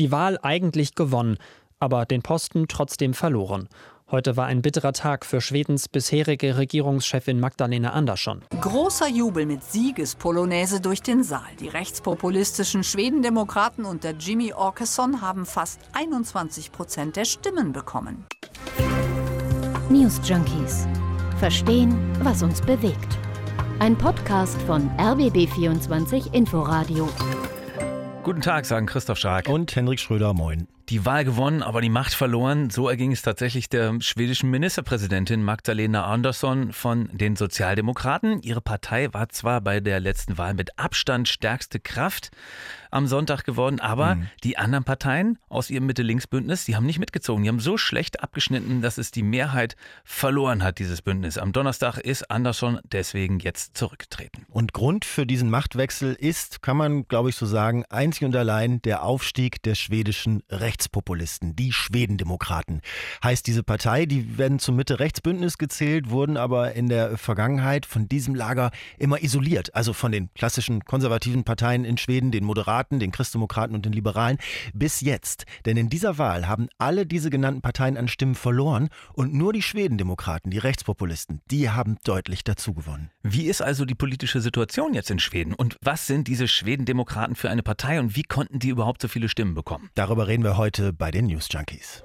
Die Wahl eigentlich gewonnen, aber den Posten trotzdem verloren. Heute war ein bitterer Tag für Schwedens bisherige Regierungschefin Magdalena Andersson. Großer Jubel mit Siegespolonaise durch den Saal. Die rechtspopulistischen Schwedendemokraten unter Jimmy Åkesson haben fast 21 Prozent der Stimmen bekommen. News Junkies. Verstehen, was uns bewegt. Ein Podcast von RBB24 Inforadio. Guten Tag, sagen Christoph Schark. Und Henrik Schröder, moin die Wahl gewonnen, aber die Macht verloren. So erging es tatsächlich der schwedischen Ministerpräsidentin Magdalena Andersson von den Sozialdemokraten. Ihre Partei war zwar bei der letzten Wahl mit Abstand stärkste Kraft am Sonntag geworden, aber mhm. die anderen Parteien aus ihrem Mitte-Links-Bündnis, die haben nicht mitgezogen. Die haben so schlecht abgeschnitten, dass es die Mehrheit verloren hat, dieses Bündnis. Am Donnerstag ist Andersson deswegen jetzt zurückgetreten. Und Grund für diesen Machtwechsel ist, kann man glaube ich so sagen, einzig und allein der Aufstieg der schwedischen Rechts Rechtspopulisten, die Schwedendemokraten. Heißt diese Partei, die werden zum Mitte-Rechts-Bündnis gezählt, wurden aber in der Vergangenheit von diesem Lager immer isoliert. Also von den klassischen konservativen Parteien in Schweden, den Moderaten, den Christdemokraten und den Liberalen. Bis jetzt. Denn in dieser Wahl haben alle diese genannten Parteien an Stimmen verloren und nur die Schwedendemokraten, die Rechtspopulisten, die haben deutlich dazu gewonnen. Wie ist also die politische Situation jetzt in Schweden? Und was sind diese Schwedendemokraten für eine Partei und wie konnten die überhaupt so viele Stimmen bekommen? Darüber reden wir heute heute bei den News Junkies.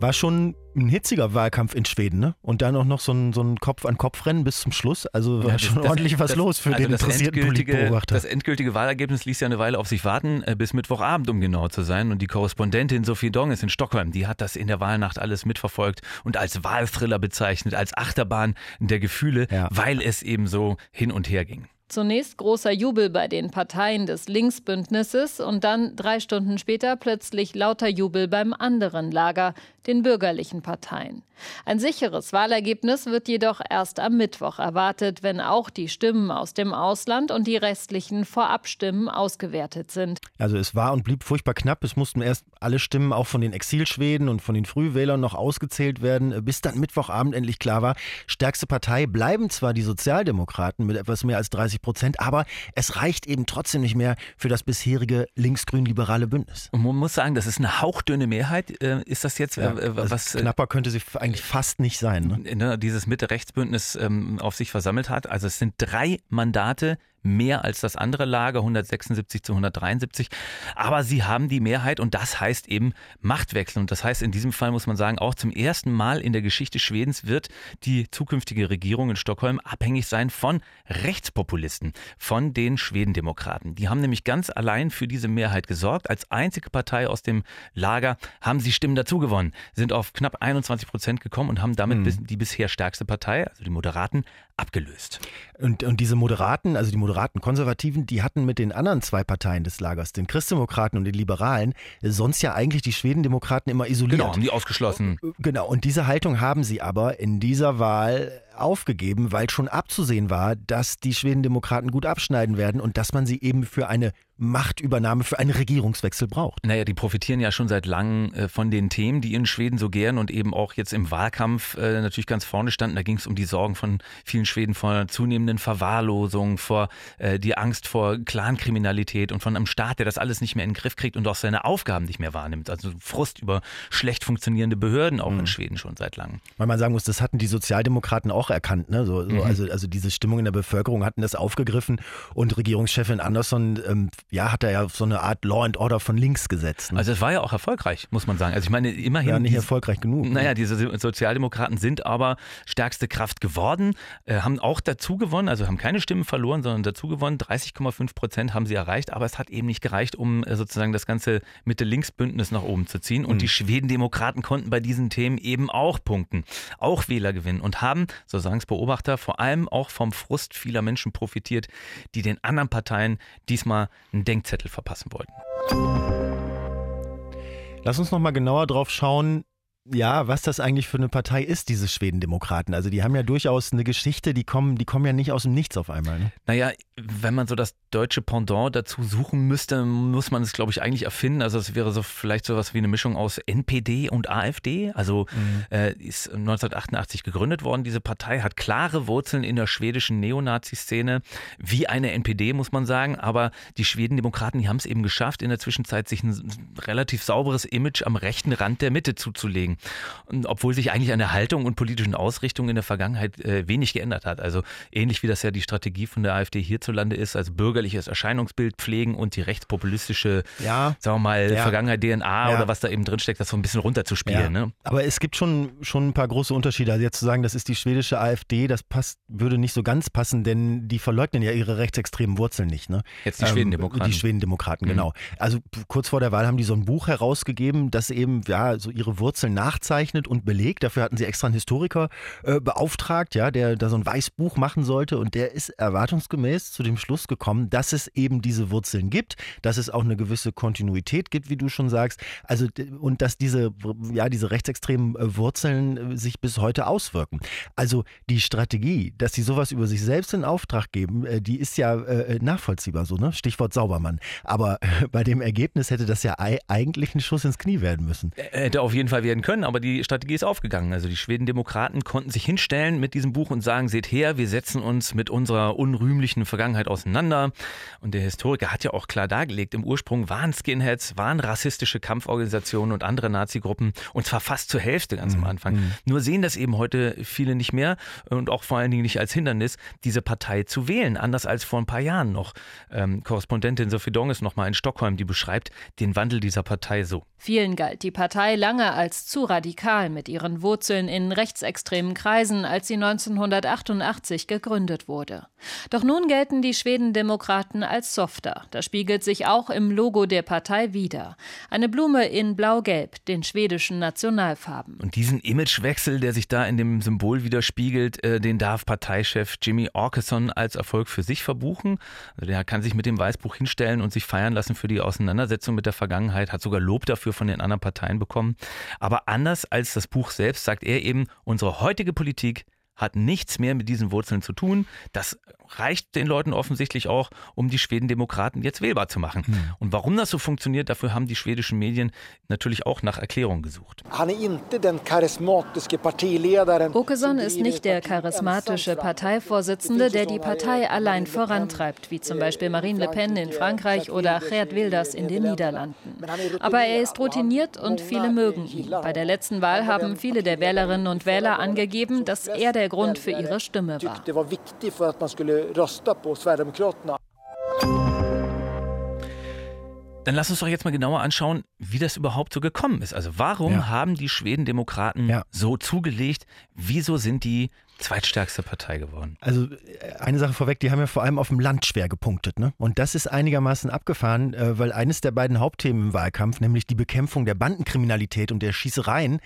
War schon ein hitziger Wahlkampf in Schweden, ne? Und dann auch noch so ein, so ein Kopf-an-Kopf-Rennen bis zum Schluss. Also war ja, schon das, ordentlich was das, los für also den interessierten Politbeobachter. Das endgültige Wahlergebnis ließ ja eine Weile auf sich warten, äh, bis Mittwochabend, um genau zu sein. Und die Korrespondentin Sophie Dong ist in Stockholm. Die hat das in der Wahlnacht alles mitverfolgt und als Wahlthriller bezeichnet, als Achterbahn der Gefühle, ja. weil es eben so hin und her ging. Zunächst großer Jubel bei den Parteien des Linksbündnisses und dann drei Stunden später plötzlich lauter Jubel beim anderen Lager, den bürgerlichen Parteien. Ein sicheres Wahlergebnis wird jedoch erst am Mittwoch erwartet, wenn auch die Stimmen aus dem Ausland und die restlichen Vorabstimmen ausgewertet sind. Also es war und blieb furchtbar knapp. Es mussten erst alle Stimmen auch von den Exilschweden und von den Frühwählern noch ausgezählt werden, bis dann Mittwochabend endlich klar war, stärkste Partei bleiben zwar die Sozialdemokraten mit etwas mehr als 30 Prozent, aber es reicht eben trotzdem nicht mehr für das bisherige linksgrün-liberale Bündnis. Und man muss sagen, das ist eine hauchdünne Mehrheit. Äh, ist das jetzt ja, äh, also was? Knapper könnte sie eigentlich fast nicht sein. Ne? ne dieses Mitte-Rechts-Bündnis ähm, auf sich versammelt hat. Also es sind drei Mandate mehr als das andere Lager, 176 zu 173. Aber sie haben die Mehrheit und das heißt eben Machtwechsel. Und das heißt in diesem Fall muss man sagen, auch zum ersten Mal in der Geschichte Schwedens wird die zukünftige Regierung in Stockholm abhängig sein von Rechtspopulisten, von den Schwedendemokraten. Die haben nämlich ganz allein für diese Mehrheit gesorgt. Als einzige Partei aus dem Lager haben sie Stimmen dazu gewonnen, sind auf knapp 21 Prozent gekommen und haben damit mhm. die bisher stärkste Partei, also die Moderaten, abgelöst. Und, und diese Moderaten, also die moderaten Konservativen, die hatten mit den anderen zwei Parteien des Lagers, den Christdemokraten und den Liberalen, sonst ja eigentlich die Schwedendemokraten immer isoliert. Genau, haben die ausgeschlossen. Genau, und diese Haltung haben sie aber in dieser Wahl aufgegeben, weil schon abzusehen war, dass die Schwedendemokraten gut abschneiden werden und dass man sie eben für eine Machtübernahme, für einen Regierungswechsel braucht. Naja, die profitieren ja schon seit langem äh, von den Themen, die in Schweden so gern und eben auch jetzt im Wahlkampf äh, natürlich ganz vorne standen. Da ging es um die Sorgen von vielen Schweden vor zunehmenden Verwahrlosung, vor äh, die Angst vor Clankriminalität und von einem Staat, der das alles nicht mehr in den Griff kriegt und auch seine Aufgaben nicht mehr wahrnimmt. Also Frust über schlecht funktionierende Behörden auch mhm. in Schweden schon seit langem. Weil man sagen muss, das hatten die Sozialdemokraten auch erkannt. Ne? So, so, mhm. also, also diese Stimmung in der Bevölkerung hatten das aufgegriffen und Regierungschefin Andersson ähm, ja, hat er ja so eine Art Law and Order von links gesetzt. Ne? Also es war ja auch erfolgreich, muss man sagen. Also ich meine, immerhin. Ja, nicht erfolgreich genug. Ne? Naja, diese Sozialdemokraten sind aber stärkste Kraft geworden, äh, haben auch dazu gewonnen, also haben keine Stimmen verloren, sondern dazu gewonnen. 30,5 Prozent haben sie erreicht, aber es hat eben nicht gereicht, um äh, sozusagen das ganze Mitte-Links-Bündnis nach oben zu ziehen. Und mhm. die Schwedendemokraten konnten bei diesen Themen eben auch punkten, auch Wähler gewinnen und haben, so sagen es Beobachter, vor allem auch vom Frust vieler Menschen profitiert, die den anderen Parteien diesmal einen Denkzettel verpassen wollten. Lass uns noch mal genauer drauf schauen, ja, was das eigentlich für eine Partei ist, diese Schwedendemokraten. Also die haben ja durchaus eine Geschichte, die kommen, die kommen ja nicht aus dem Nichts auf einmal. Ne? Naja, wenn man so das deutsche Pendant dazu suchen müsste, muss man es, glaube ich, eigentlich erfinden. Also es wäre so vielleicht sowas wie eine Mischung aus NPD und AfD. Also mhm. äh, ist 1988 gegründet worden. Diese Partei hat klare Wurzeln in der schwedischen Neonazi-Szene, wie eine NPD, muss man sagen. Aber die Schwedendemokraten, die haben es eben geschafft, in der Zwischenzeit sich ein relativ sauberes Image am rechten Rand der Mitte zuzulegen. Und obwohl sich eigentlich an der Haltung und politischen Ausrichtung in der Vergangenheit äh, wenig geändert hat. Also ähnlich wie das ja die Strategie von der AfD hierzulande ist, also bürgerliches Erscheinungsbild pflegen und die rechtspopulistische, ja, sagen wir mal, ja. Vergangenheit DNA ja. oder was da eben drinsteckt, das so ein bisschen runterzuspielen. Ne? Aber es gibt schon, schon ein paar große Unterschiede. Also jetzt zu sagen, das ist die schwedische AfD, das passt, würde nicht so ganz passen, denn die verleugnen ja ihre rechtsextremen Wurzeln nicht. Ne? Jetzt die ähm, Schwedendemokraten. Die Schwedendemokraten, mhm. genau. Also kurz vor der Wahl haben die so ein Buch herausgegeben, das eben ja so ihre Wurzeln nachzeichnet und belegt. Dafür hatten sie extra einen Historiker äh, beauftragt, ja, der da so ein Weißbuch machen sollte und der ist erwartungsgemäß zu dem Schluss gekommen, dass es eben diese Wurzeln gibt, dass es auch eine gewisse Kontinuität gibt, wie du schon sagst. Also und dass diese ja diese rechtsextremen äh, Wurzeln äh, sich bis heute auswirken. Also die Strategie, dass sie sowas über sich selbst in Auftrag geben, äh, die ist ja nachvollziehbar so, ne? Stichwort Saubermann. Aber bei dem Ergebnis hätte das ja eigentlich ein Schuss ins Knie werden müssen. Hätte auf jeden Fall werden können, aber die Strategie ist aufgegangen. Also die Schweden-Demokraten konnten sich hinstellen mit diesem Buch und sagen, seht her, wir setzen uns mit unserer unrühmlichen Vergangenheit auseinander. Und der Historiker hat ja auch klar dargelegt, im Ursprung waren Skinheads, waren rassistische Kampforganisationen und andere Nazi-Gruppen und zwar fast zur Hälfte ganz am mhm. Anfang. Mhm. Nur sehen das eben heute viele nicht mehr und auch vor allen Dingen nicht als Hindernis, diese Partei zu wählen, anders als vor ein paar Jahren noch. Ähm, Korrespondentin Sophie Dong ist nochmal in Stockholm, die beschreibt den Wandel dieser Partei so. Vielen galt die Partei lange als zu radikal mit ihren Wurzeln in rechtsextremen Kreisen, als sie 1988 gegründet wurde. Doch nun gelten die Schwedendemokraten als softer. Das spiegelt sich auch im Logo der Partei wider. Eine Blume in blau-gelb, den schwedischen Nationalfarben. Und diesen Imagewechsel, der sich da in dem Symbol widerspiegelt, äh, den darf Parteichef Jimmy Orkeson als Erfolg für sich verbuchen. Also der kann sich mit dem Weißbuch hinstellen und sich feiern lassen für die Auseinandersetzung mit der Vergangenheit, hat sogar Lob dafür von den anderen Parteien bekommen. Aber anders als das Buch selbst sagt er eben, unsere heutige Politik hat nichts mehr mit diesen Wurzeln zu tun. Das reicht den Leuten offensichtlich auch, um die Schwedendemokraten jetzt wählbar zu machen. Hm. Und warum das so funktioniert, dafür haben die schwedischen Medien natürlich auch nach Erklärungen gesucht. Åkesson ist nicht der charismatische Parteivorsitzende, der die Partei allein vorantreibt, wie zum Beispiel Marine Le Pen in Frankreich oder Geert Wilders in den Niederlanden. Aber er ist routiniert und viele mögen ihn. Bei der letzten Wahl haben viele der Wählerinnen und Wähler angegeben, dass er der Grund für ihre Stimme war rösta på Sverigedemokraterna. Dann lass uns doch jetzt mal genauer anschauen, wie das überhaupt so gekommen ist. Also warum ja. haben die Schwedendemokraten ja. so zugelegt? Wieso sind die zweitstärkste Partei geworden? Also eine Sache vorweg, die haben ja vor allem auf dem Land schwer gepunktet. Ne? Und das ist einigermaßen abgefahren, äh, weil eines der beiden Hauptthemen im Wahlkampf, nämlich die Bekämpfung der Bandenkriminalität und der Schießereien,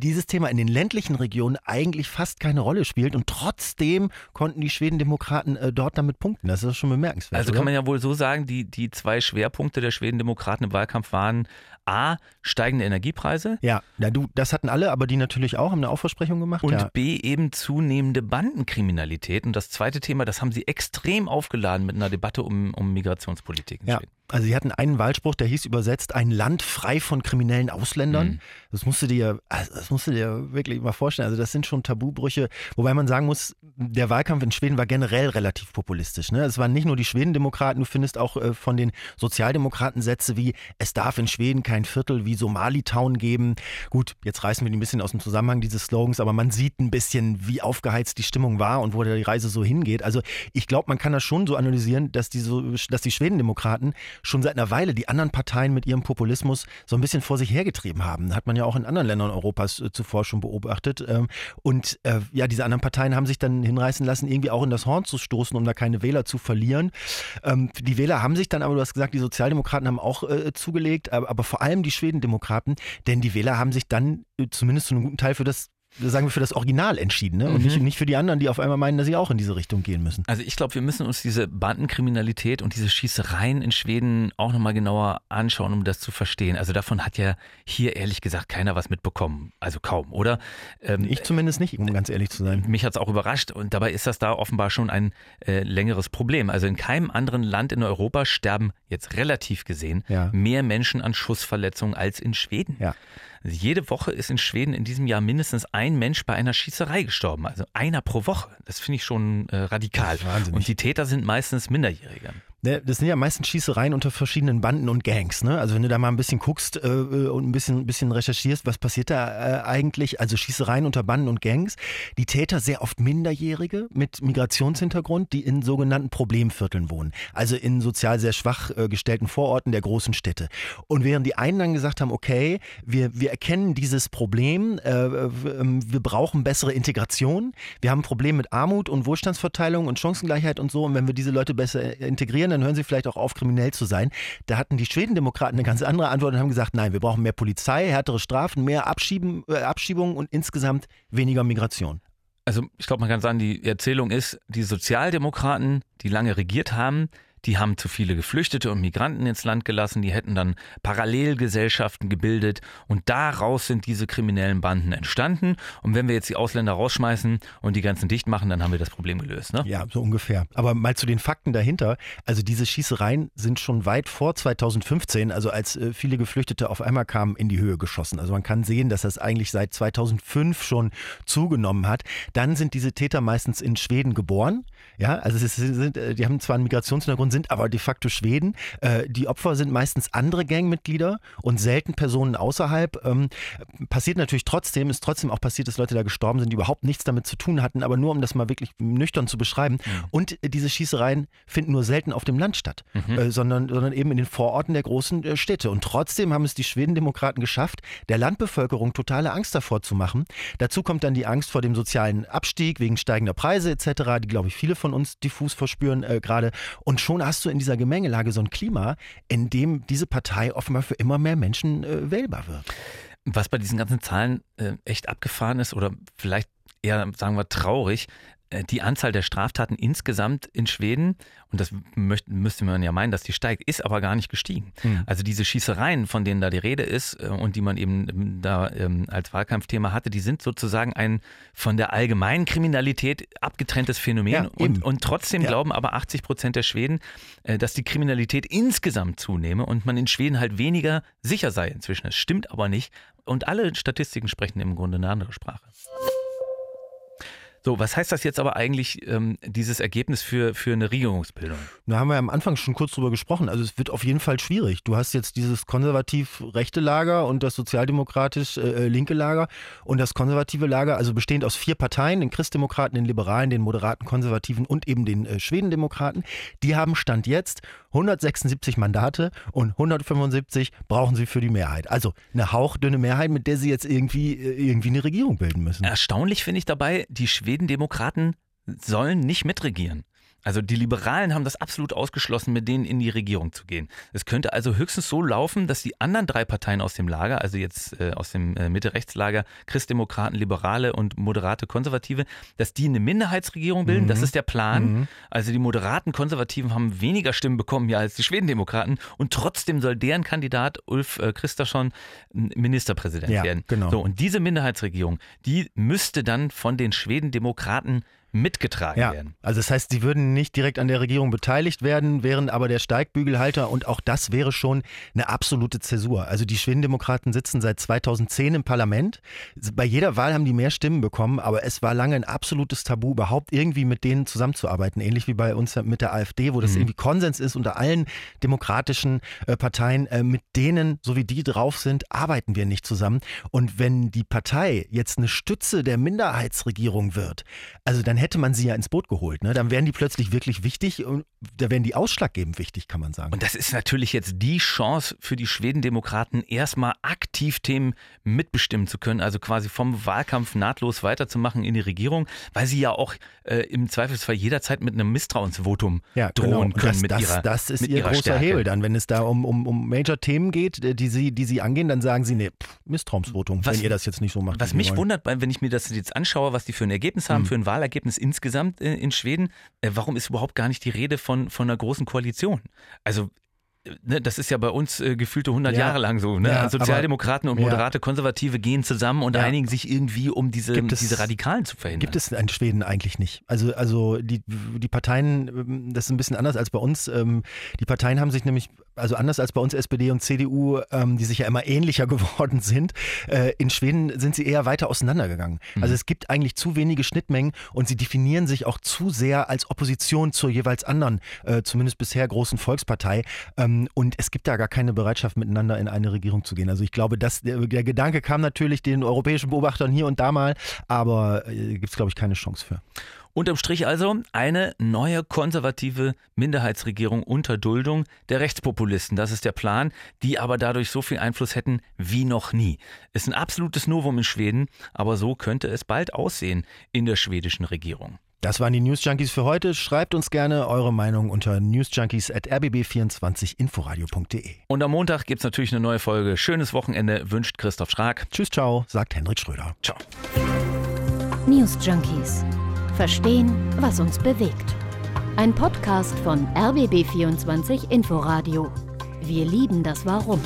dieses Thema in den ländlichen Regionen eigentlich fast keine Rolle spielt und trotzdem konnten die Schwedendemokraten äh, dort damit punkten. Das ist schon bemerkenswert. Also oder? kann man ja wohl so sagen, die, die zwei Schwerpunkte der Schwedendemokraten im Wahlkampf waren A, steigende Energiepreise. Ja, ja du, das hatten alle, aber die natürlich auch, haben eine Aufversprechung gemacht. Und ja. B, eben zunehmende Bandenkriminalität. Und das zweite Thema, das haben sie extrem aufgeladen mit einer Debatte um, um Migrationspolitik in ja. Schweden. Also sie hatten einen Wahlspruch, der hieß übersetzt, ein Land frei von kriminellen Ausländern. Mhm. Das musst du dir, also das musst du dir wirklich mal vorstellen. Also das sind schon Tabubrüche, wobei man sagen muss, der Wahlkampf in Schweden war generell relativ populistisch. Ne? Es waren nicht nur die Schwedendemokraten, du findest auch äh, von den Sozialdemokraten Sätze wie, es darf in Schweden kein Viertel wie Somali-Town geben. Gut, jetzt reißen wir die ein bisschen aus dem Zusammenhang, diese Slogans, aber man sieht ein bisschen, wie aufgeheizt die Stimmung war und wo die Reise so hingeht. Also ich glaube, man kann das schon so analysieren, dass die, so, dass die Schwedendemokraten schon seit einer Weile die anderen Parteien mit ihrem Populismus so ein bisschen vor sich hergetrieben haben. Hat man ja auch in anderen Ländern Europas äh, zuvor schon beobachtet. Ähm, und äh, ja, diese anderen Parteien haben sich dann hinreißen lassen, irgendwie auch in das Horn zu stoßen, um da keine Wähler zu verlieren. Ähm, die Wähler haben sich dann aber, du hast gesagt, die Sozialdemokraten haben auch äh, zugelegt, aber, vor allem die Schwedendemokraten, denn die Wähler haben sich dann zumindest zu einem guten Teil für das sagen wir, für das Original entschieden ne? und mhm. nicht, nicht für die anderen, die auf einmal meinen, dass sie auch in diese Richtung gehen müssen. Also ich glaube, wir müssen uns diese Bandenkriminalität und diese Schießereien in Schweden auch nochmal genauer anschauen, um das zu verstehen. Also davon hat ja hier ehrlich gesagt keiner was mitbekommen. Also kaum, oder? Ähm, ich zumindest nicht, um ganz ehrlich zu sein. Mich hat es auch überrascht und dabei ist das da offenbar schon ein äh, längeres Problem. Also in keinem anderen Land in Europa sterben jetzt relativ gesehen ja. mehr Menschen an Schussverletzungen als in Schweden. Ja. Jede Woche ist in Schweden in diesem Jahr mindestens ein Mensch bei einer Schießerei gestorben. Also einer pro Woche. Das finde ich schon äh, radikal. Und die Täter sind meistens Minderjährige. Ne, das sind ja meistens Schießereien unter verschiedenen Banden und Gangs. Ne? Also wenn du da mal ein bisschen guckst äh, äh, und ein bisschen, ein bisschen recherchierst, was passiert da äh, eigentlich? Also Schießereien unter Banden und Gangs. Die Täter sehr oft Minderjährige mit Migrationshintergrund, die in sogenannten Problemvierteln wohnen. Also in sozial sehr schwach äh, gestellten Vororten der großen Städte. Und während die einen dann gesagt haben, okay, wir, wir erkennen dieses Problem, äh, ähm, wir brauchen bessere Integration, wir haben ein Problem mit Armut und Wohlstandsverteilung und Chancengleichheit und so. Und wenn wir diese Leute besser integrieren, dann hören sie vielleicht auch auf, kriminell zu sein. Da hatten die Schwedendemokraten eine ganz andere Antwort und haben gesagt, nein, wir brauchen mehr Polizei, härtere Strafen, mehr Abschieben, äh, Abschiebungen und insgesamt weniger Migration. Also ich glaube, man kann sagen, die Erzählung ist, die Sozialdemokraten, die lange regiert haben, die haben zu viele Geflüchtete und Migranten ins Land gelassen, die hätten dann Parallelgesellschaften gebildet und daraus sind diese kriminellen Banden entstanden. Und wenn wir jetzt die Ausländer rausschmeißen und die ganzen dicht machen, dann haben wir das Problem gelöst. Ne? Ja, so ungefähr. Aber mal zu den Fakten dahinter. Also diese Schießereien sind schon weit vor 2015, also als äh, viele Geflüchtete auf einmal kamen, in die Höhe geschossen. Also man kann sehen, dass das eigentlich seit 2005 schon zugenommen hat. Dann sind diese Täter meistens in Schweden geboren. Ja, also es sind, äh, die haben zwar einen Migrationshintergrund, sind aber de facto Schweden. Äh, die Opfer sind meistens andere Gangmitglieder und selten Personen außerhalb. Ähm, passiert natürlich trotzdem, ist trotzdem auch passiert, dass Leute da gestorben sind, die überhaupt nichts damit zu tun hatten, aber nur um das mal wirklich nüchtern zu beschreiben. Mhm. Und diese Schießereien finden nur selten auf dem Land statt, mhm. äh, sondern, sondern eben in den Vororten der großen äh, Städte. Und trotzdem haben es die Schwedendemokraten geschafft, der Landbevölkerung totale Angst davor zu machen. Dazu kommt dann die Angst vor dem sozialen Abstieg wegen steigender Preise etc., die, glaube ich, viele von uns diffus verspüren äh, gerade. Und schon hast du in dieser Gemengelage so ein Klima, in dem diese Partei offenbar für immer mehr Menschen äh, wählbar wird. Was bei diesen ganzen Zahlen äh, echt abgefahren ist oder vielleicht eher, sagen wir, traurig, die Anzahl der Straftaten insgesamt in Schweden, und das möchte, müsste man ja meinen, dass die steigt, ist aber gar nicht gestiegen. Mhm. Also diese Schießereien, von denen da die Rede ist äh, und die man eben ähm, da ähm, als Wahlkampfthema hatte, die sind sozusagen ein von der allgemeinen Kriminalität abgetrenntes Phänomen. Ja, und, und trotzdem ja. glauben aber 80 Prozent der Schweden, äh, dass die Kriminalität insgesamt zunehme und man in Schweden halt weniger sicher sei inzwischen. Das stimmt aber nicht. Und alle Statistiken sprechen im Grunde eine andere Sprache. So, was heißt das jetzt aber eigentlich, ähm, dieses Ergebnis für, für eine Regierungsbildung? Da haben wir am Anfang schon kurz drüber gesprochen. Also es wird auf jeden Fall schwierig. Du hast jetzt dieses konservativ-rechte Lager und das sozialdemokratisch-linke äh, Lager und das konservative Lager, also bestehend aus vier Parteien, den Christdemokraten, den Liberalen, den moderaten Konservativen und eben den äh, Schwedendemokraten. Die haben Stand jetzt 176 Mandate und 175 brauchen sie für die Mehrheit. Also eine hauchdünne Mehrheit, mit der sie jetzt irgendwie, äh, irgendwie eine Regierung bilden müssen. Erstaunlich finde ich dabei, die Schwedendemokraten sollen nicht mitregieren. Also die Liberalen haben das absolut ausgeschlossen, mit denen in die Regierung zu gehen. Es könnte also höchstens so laufen, dass die anderen drei Parteien aus dem Lager, also jetzt äh, aus dem äh, Mitte-Rechts-Lager, Christdemokraten, Liberale und moderate Konservative, dass die eine Minderheitsregierung bilden. Mhm. Das ist der Plan. Mhm. Also die moderaten Konservativen haben weniger Stimmen bekommen ja als die Schwedendemokraten und trotzdem soll deren Kandidat Ulf äh, Christasson Ministerpräsident ja, werden. Genau. So und diese Minderheitsregierung, die müsste dann von den Schwedendemokraten mitgetragen ja, werden. Also das heißt, sie würden nicht direkt an der Regierung beteiligt werden, wären aber der Steigbügelhalter und auch das wäre schon eine absolute Zäsur. Also die Schwedendemokraten sitzen seit 2010 im Parlament. Bei jeder Wahl haben die mehr Stimmen bekommen, aber es war lange ein absolutes Tabu, überhaupt irgendwie mit denen zusammenzuarbeiten. Ähnlich wie bei uns mit der AfD, wo das mhm. irgendwie Konsens ist unter allen demokratischen äh, Parteien. Äh, mit denen, so wie die drauf sind, arbeiten wir nicht zusammen. Und wenn die Partei jetzt eine Stütze der Minderheitsregierung wird, also dann hätte man sie ja ins Boot geholt. Ne? Dann wären die plötzlich wirklich wichtig und da wären die ausschlaggebend wichtig, kann man sagen. Und das ist natürlich jetzt die Chance für die Schwedendemokraten, erstmal aktiv Themen mitbestimmen zu können, also quasi vom Wahlkampf nahtlos weiterzumachen in die Regierung, weil sie ja auch äh, im Zweifelsfall jederzeit mit einem Misstrauensvotum ja, drohen genau. können. Das, mit das, ihrer, das ist mit ihr ihrer großer Stärke. Hebel dann. Wenn es da um, um, um Major-Themen geht, äh, die sie, die sie angehen, dann sagen sie, nee, pff, Misstrauensvotum, Was- wenn ihr das jetzt nicht so macht. Was mich wollen. wundert, wenn ich mir das jetzt anschaue, was die für ein Ergebnis haben, Mhm. für ein Wahlergebnis insgesamt äh, in Schweden, äh, warum ist überhaupt gar nicht die Rede von, von einer großen Koalition? Also ne, das ist ja bei uns äh, gefühlte 100 Ja. Jahre lang so. Ne? Ja, Sozialdemokraten und ja. moderate Konservative gehen zusammen und Ja. einigen sich irgendwie, um diese, es- diese Radikalen zu verhindern. Gibt es in Schweden eigentlich nicht. Also, also die, die Parteien, ähm, das ist ein bisschen anders als bei uns. Ähm, Die Parteien haben sich nämlich, also anders als bei uns SPD und CDU, ähm, die sich ja immer ähnlicher geworden sind, äh, in Schweden sind sie eher weiter auseinandergegangen. Mhm. Also es gibt eigentlich zu wenige Schnittmengen und sie definieren sich auch zu sehr als Opposition zur jeweils anderen, äh, zumindest bisher großen Volkspartei. Ähm, Und es gibt da gar keine Bereitschaft, miteinander in eine Regierung zu gehen. Also ich glaube, dass der, der Gedanke kam natürlich den europäischen Beobachtern hier und da mal, aber äh, gibt es, glaube ich, keine Chance für. Unterm Strich also eine neue konservative Minderheitsregierung unter Duldung der Rechtspopulisten. Das ist der Plan, die aber dadurch so viel Einfluss hätten wie noch nie. Ist ein absolutes Novum in Schweden, aber so könnte es bald aussehen in der schwedischen Regierung. Das waren die News Junkies für heute. Schreibt uns gerne eure Meinung unter newsjunkies.rbb24inforadio.de. Und am Montag gibt es natürlich eine neue Folge. Schönes Wochenende wünscht Christoph Schrag. Tschüss, ciao, sagt Henrik Schröder. Ciao. News Junkies. Verstehen, was uns bewegt. Ein Podcast von RBB24 Inforadio. Wir lieben das Warum.